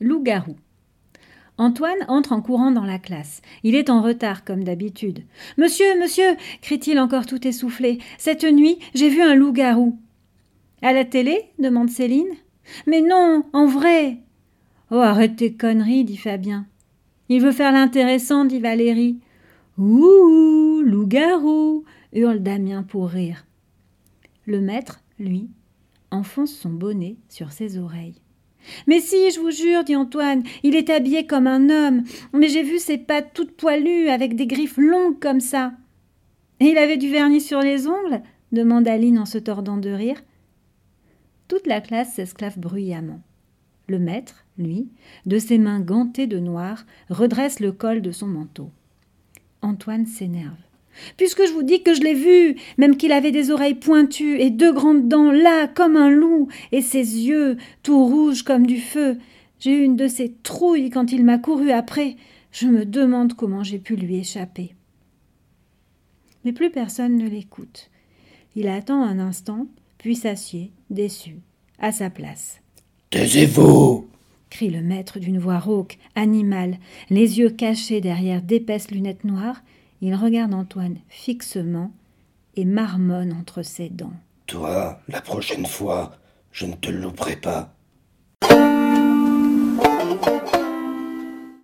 loup-garou. Antoine entre en courant dans la classe. Il est en retard, comme d'habitude. Monsieur, monsieur, crie-t-il encore tout essoufflé, cette nuit, j'ai vu un loup-garou. À la télé demande Céline. Mais non, en vrai. Oh, arrête tes conneries, dit Fabien. Il veut faire l'intéressant, dit Valérie. Ouh, loup-garou hurle Damien pour rire. Le maître, lui, enfonce son bonnet sur ses oreilles. Mais si, je vous jure, dit Antoine, il est habillé comme un homme, mais j'ai vu ses pattes toutes poilues, avec des griffes longues comme ça. Et il avait du vernis sur les ongles demande Aline en se tordant de rire. Toute la classe s'esclave bruyamment. Le maître, lui, de ses mains gantées de noir, redresse le col de son manteau. Antoine s'énerve. Puisque je vous dis que je l'ai vu, même qu'il avait des oreilles pointues et deux grandes dents là comme un loup, et ses yeux tout rouges comme du feu. J'ai eu une de ces trouilles quand il m'a couru après. Je me demande comment j'ai pu lui échapper. Mais plus personne ne l'écoute. Il attend un instant, puis s'assied, déçu, à sa place. Taisez-vous crie le maître d'une voix rauque, animale, les yeux cachés derrière d'épaisses lunettes noires, il regarde Antoine fixement et marmonne entre ses dents. Toi, la prochaine fois, je ne te louperai pas.